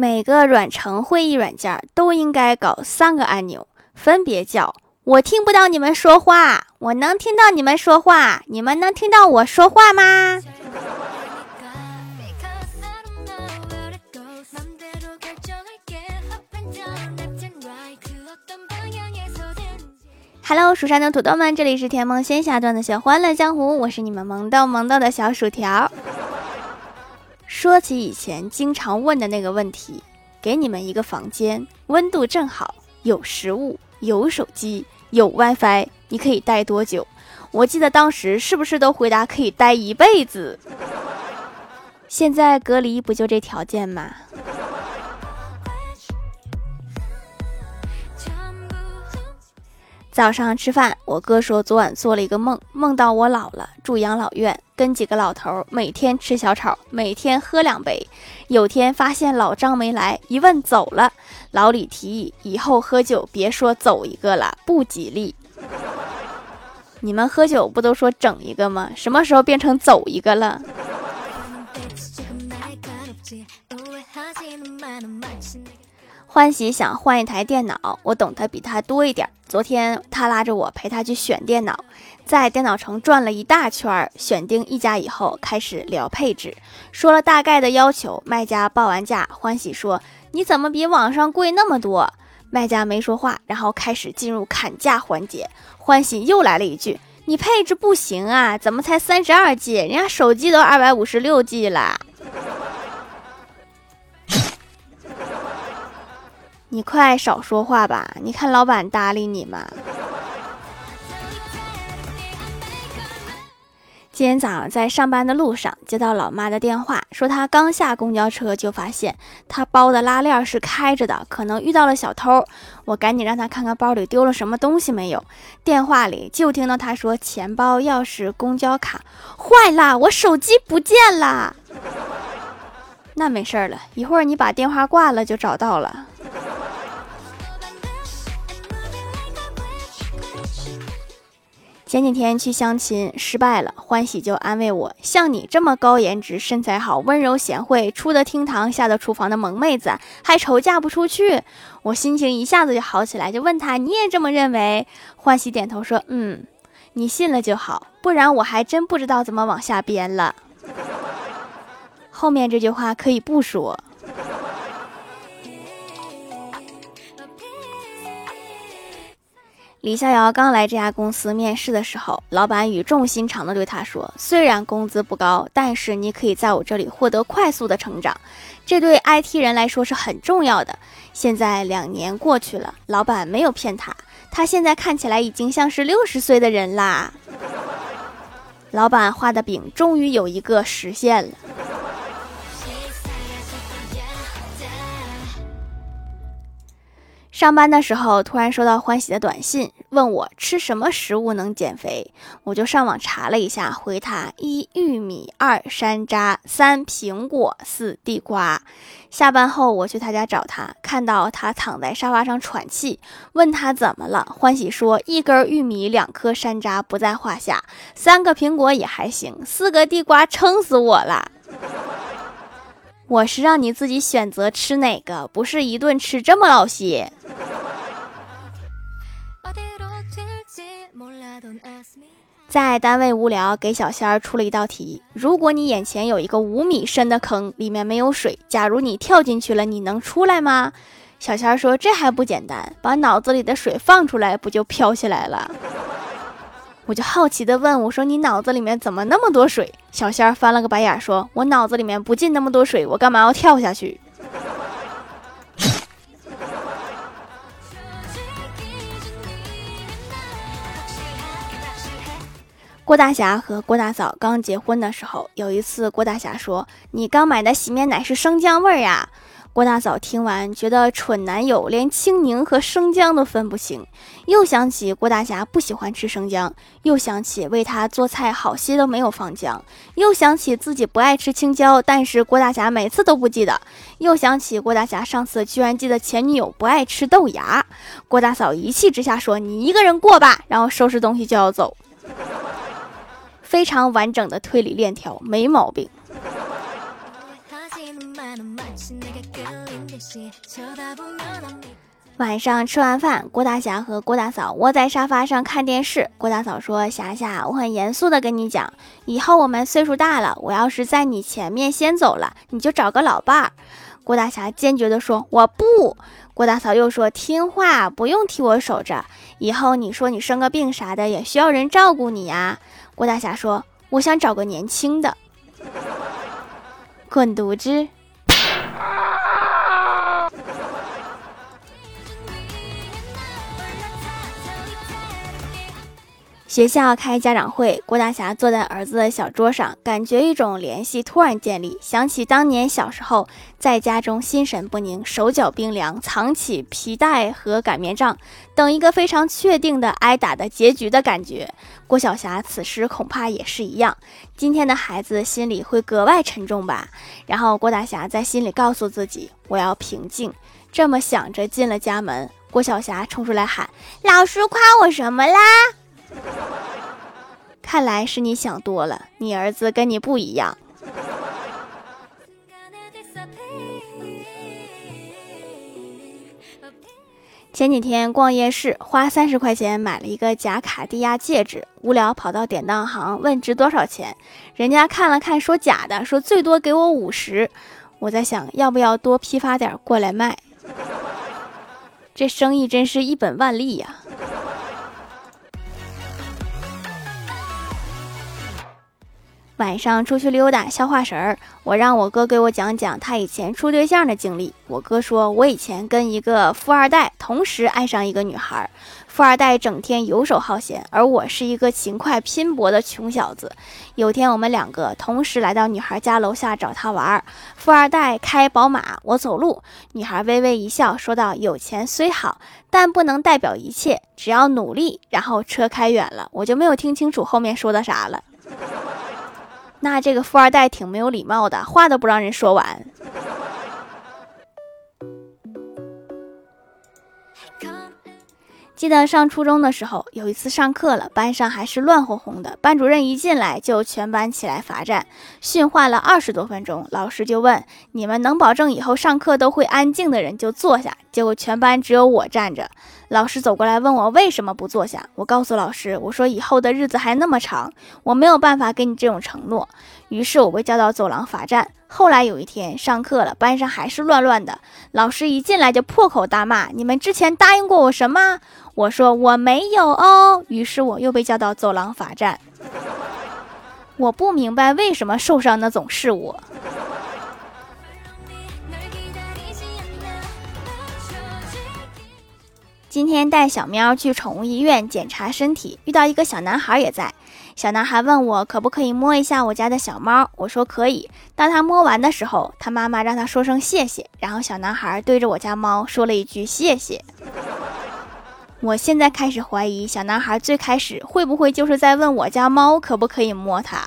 每个远程会议软件都应该搞三个按钮，分别叫“我听不到你们说话”“我能听到你们说话”“你们能听到我说话吗？” Hello，蜀山的土豆们，这里是甜梦仙侠段的小欢乐江湖，我是你们萌豆萌豆的小薯条。说起以前经常问的那个问题，给你们一个房间，温度正好，有食物，有手机，有 WiFi，你可以待多久？我记得当时是不是都回答可以待一辈子？现在隔离不就这条件吗？早上吃饭，我哥说昨晚做了一个梦，梦到我老了，住养老院，跟几个老头每天吃小炒，每天喝两杯。有天发现老张没来，一问走了。老李提议以后喝酒别说走一个了，不吉利。你们喝酒不都说整一个吗？什么时候变成走一个了？欢喜想换一台电脑，我懂得比他多一点。昨天他拉着我陪他去选电脑，在电脑城转了一大圈，选定一家以后，开始聊配置，说了大概的要求。卖家报完价，欢喜说：“你怎么比网上贵那么多？”卖家没说话，然后开始进入砍价环节。欢喜又来了一句：“你配置不行啊，怎么才三十二 G？人家手机都二百五十六 G 了。”你快少说话吧！你看老板搭理你吗？今天早上在上班的路上接到老妈的电话，说她刚下公交车就发现她包的拉链是开着的，可能遇到了小偷。我赶紧让她看看包里丢了什么东西没有。电话里就听到她说：“钱包、钥匙、公交卡坏了，我手机不见了。”那没事了，一会儿你把电话挂了就找到了。前几天去相亲失败了，欢喜就安慰我：“像你这么高颜值、身材好、温柔贤惠、出得厅堂、下得厨房的萌妹子，还愁嫁不出去？”我心情一下子就好起来，就问他：“你也这么认为？”欢喜点头说：“嗯，你信了就好，不然我还真不知道怎么往下编了。”后面这句话可以不说。李逍遥刚来这家公司面试的时候，老板语重心长地对他说：“虽然工资不高，但是你可以在我这里获得快速的成长，这对 IT 人来说是很重要的。”现在两年过去了，老板没有骗他，他现在看起来已经像是六十岁的人啦。老板画的饼终于有一个实现了。上班的时候，突然收到欢喜的短信，问我吃什么食物能减肥。我就上网查了一下，回他：一玉米，二山楂，三苹果，四地瓜。下班后，我去他家找他，看到他躺在沙发上喘气，问他怎么了。欢喜说：一根玉米，两颗山楂不在话下，三个苹果也还行，四个地瓜撑死我了。我是让你自己选择吃哪个，不是一顿吃这么老些。在单位无聊，给小仙儿出了一道题：如果你眼前有一个五米深的坑，里面没有水，假如你跳进去了，你能出来吗？小仙儿说：“这还不简单，把脑子里的水放出来，不就飘起来了？”我就好奇的问我说：“你脑子里面怎么那么多水？”小仙儿翻了个白眼说：“我脑子里面不进那么多水，我干嘛要跳下去？” 郭大侠和郭大嫂刚结婚的时候，有一次郭大侠说：“你刚买的洗面奶是生姜味儿呀。”郭大嫂听完，觉得蠢男友连青柠和生姜都分不清，又想起郭大侠不喜欢吃生姜，又想起为他做菜好些都没有放姜，又想起自己不爱吃青椒，但是郭大侠每次都不记得，又想起郭大侠上次居然记得前女友不爱吃豆芽。郭大嫂一气之下说：“你一个人过吧。”然后收拾东西就要走，非常完整的推理链条，没毛病。晚上吃完饭，郭大侠和郭大嫂窝在沙发上看电视。郭大嫂说：“霞霞，我很严肃的跟你讲，以后我们岁数大了，我要是在你前面先走了，你就找个老伴儿。”郭大侠坚决地说：“我不。”郭大嫂又说：“听话，不用替我守着。以后你说你生个病啥的，也需要人照顾你呀。”郭大侠说：“我想找个年轻的。”滚犊子！学校开家长会，郭大侠坐在儿子的小桌上，感觉一种联系突然建立，想起当年小时候在家中心神不宁、手脚冰凉，藏起皮带和擀面杖，等一个非常确定的挨打的结局的感觉。郭晓霞此时恐怕也是一样，今天的孩子心里会格外沉重吧。然后郭大侠在心里告诉自己：“我要平静。”这么想着进了家门，郭晓霞冲出来喊：“老师夸我什么啦？” 看来是你想多了，你儿子跟你不一样。前几天逛夜市，花三十块钱买了一个假卡地亚戒指，无聊跑到典当行问值多少钱，人家看了看说假的，说最多给我五十。我在想，要不要多批发点过来卖？这生意真是一本万利呀。晚上出去溜达消化食儿，我让我哥给我讲讲他以前处对象的经历。我哥说，我以前跟一个富二代同时爱上一个女孩，富二代整天游手好闲，而我是一个勤快拼搏的穷小子。有天我们两个同时来到女孩家楼下找她玩儿，富二代开宝马，我走路。女孩微微一笑，说道：“有钱虽好，但不能代表一切，只要努力。”然后车开远了，我就没有听清楚后面说的啥了。那这个富二代挺没有礼貌的，话都不让人说完。记得上初中的时候，有一次上课了，班上还是乱哄哄的。班主任一进来就全班起来罚站，训话了二十多分钟。老师就问：“你们能保证以后上课都会安静的人就坐下。”结果全班只有我站着。老师走过来问我为什么不坐下，我告诉老师：“我说以后的日子还那么长，我没有办法给你这种承诺。”于是我被叫到走廊罚站。后来有一天上课了，班上还是乱乱的。老师一进来就破口大骂：“你们之前答应过我什么？”我说：“我没有哦。”于是我又被叫到走廊罚站。我不明白为什么受伤的总是我。今天带小喵去宠物医院检查身体，遇到一个小男孩也在。小男孩问我可不可以摸一下我家的小猫，我说可以。当他摸完的时候，他妈妈让他说声谢谢，然后小男孩对着我家猫说了一句谢谢。我现在开始怀疑，小男孩最开始会不会就是在问我家猫可不可以摸它。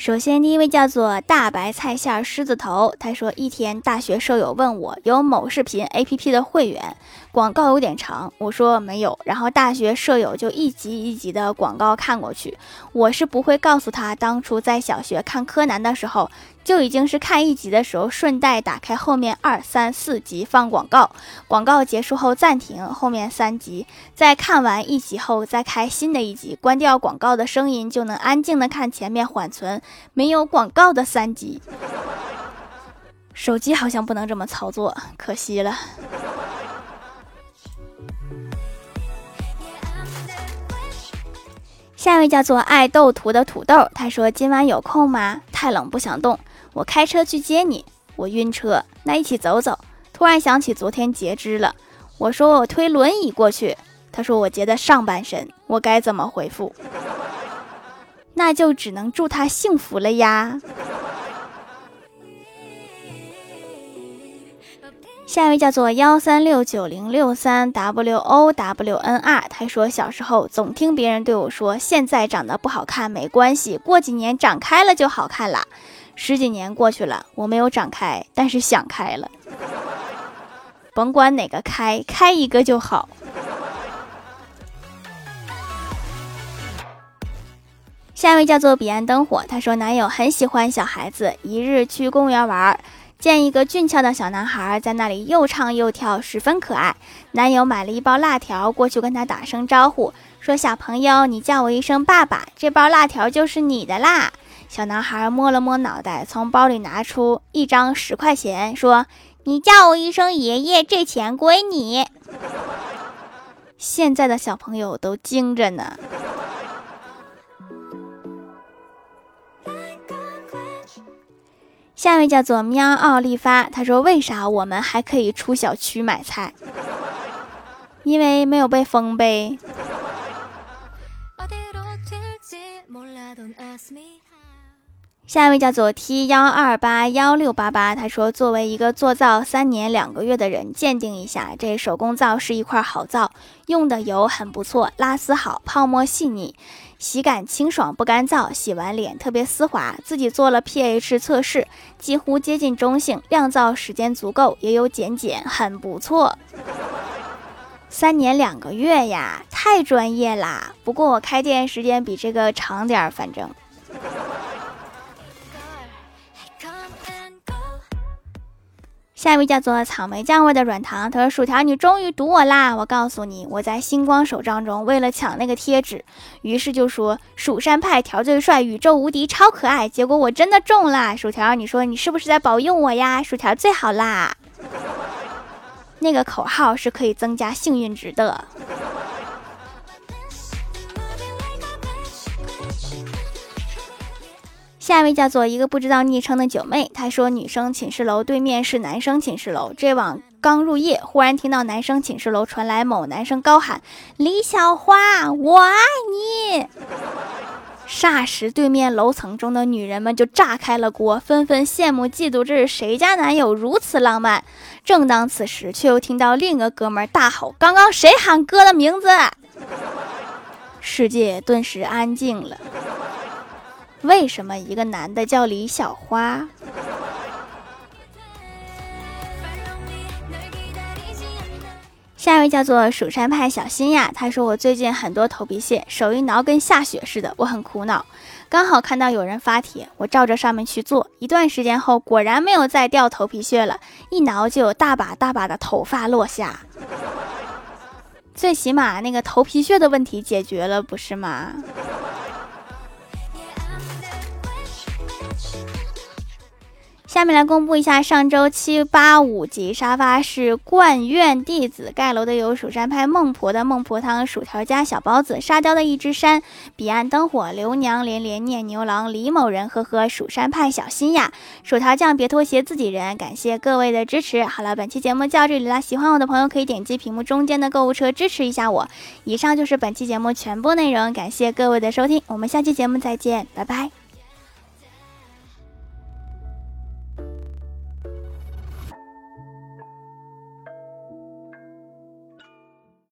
首先，第一位叫做大白菜馅狮子头，他说一天大学舍友问我有某视频 APP 的会员，广告有点长，我说没有，然后大学舍友就一集一集的广告看过去，我是不会告诉他，当初在小学看柯南的时候。就已经是看一集的时候，顺带打开后面二三四集放广告，广告结束后暂停后面三集，在看完一集后再开新的一集，关掉广告的声音就能安静的看前面缓存没有广告的三集。手机好像不能这么操作，可惜了。下一位叫做爱豆图的土豆，他说今晚有空吗？太冷不想动。我开车去接你，我晕车，那一起走走。突然想起昨天截肢了，我说我推轮椅过去，他说我截的上半身，我该怎么回复？那就只能祝他幸福了呀。下一位叫做幺三六九零六三 w o w n r，他说小时候总听别人对我说，现在长得不好看没关系，过几年长开了就好看了。十几年过去了，我没有长开，但是想开了。甭管哪个开，开一个就好。下一位叫做彼岸灯火，他说男友很喜欢小孩子，一日去公园玩。见一个俊俏的小男孩在那里又唱又跳，十分可爱。男友买了一包辣条过去跟他打声招呼，说：“小朋友，你叫我一声爸爸，这包辣条就是你的啦。”小男孩摸了摸脑袋，从包里拿出一张十块钱，说：“你叫我一声爷爷，这钱归你。”现在的小朋友都精着呢。下一位叫做喵奥利发，他说：“为啥我们还可以出小区买菜？因为没有被封呗。”下一位叫做 T 幺二八幺六八八，他说：“作为一个做皂三年两个月的人，鉴定一下，这手工皂是一块好皂，用的油很不错，拉丝好，泡沫细腻。”洗感清爽不干燥，洗完脸特别丝滑。自己做了 pH 测试，几乎接近中性，晾皂时间足够，也有减碱，很不错。三年两个月呀，太专业啦！不过我开店时间比这个长点儿，反正。下一位叫做草莓酱味的软糖，他说：“薯条，你终于堵我啦！我告诉你，我在星光手账中为了抢那个贴纸，于是就说蜀山派条最帅，宇宙无敌，超可爱。结果我真的中啦。薯条，你说你是不是在保佑我呀？薯条最好啦！那个口号是可以增加幸运值的。”下一位叫做一个不知道昵称的九妹，她说女生寝室楼对面是男生寝室楼，这晚刚入夜，忽然听到男生寝室楼传来某男生高喊：“李小花，我爱你！”霎时，对面楼层中的女人们就炸开了锅，纷纷羡慕嫉妒，这是谁家男友如此浪漫？正当此时，却又听到另一个哥们儿大吼：“刚刚谁喊哥的名字？”世界顿时安静了。为什么一个男的叫李小花？下一位叫做蜀山派小新呀，他说我最近很多头皮屑，手一挠跟下雪似的，我很苦恼。刚好看到有人发帖，我照着上面去做，一段时间后果然没有再掉头皮屑了，一挠就有大把大把的头发落下。最起码那个头皮屑的问题解决了，不是吗？下面来公布一下上周七八五级沙发是冠院弟子盖楼的有蜀山派孟婆的孟婆汤、薯条加小包子、沙雕的一只山、彼岸灯火、刘娘连连念牛郎、李某人呵呵、蜀山派小心呀、薯条酱别拖鞋自己人，感谢各位的支持。好了，本期节目就到这里了，喜欢我的朋友可以点击屏幕中间的购物车支持一下我。以上就是本期节目全部内容，感谢各位的收听，我们下期节目再见，拜拜。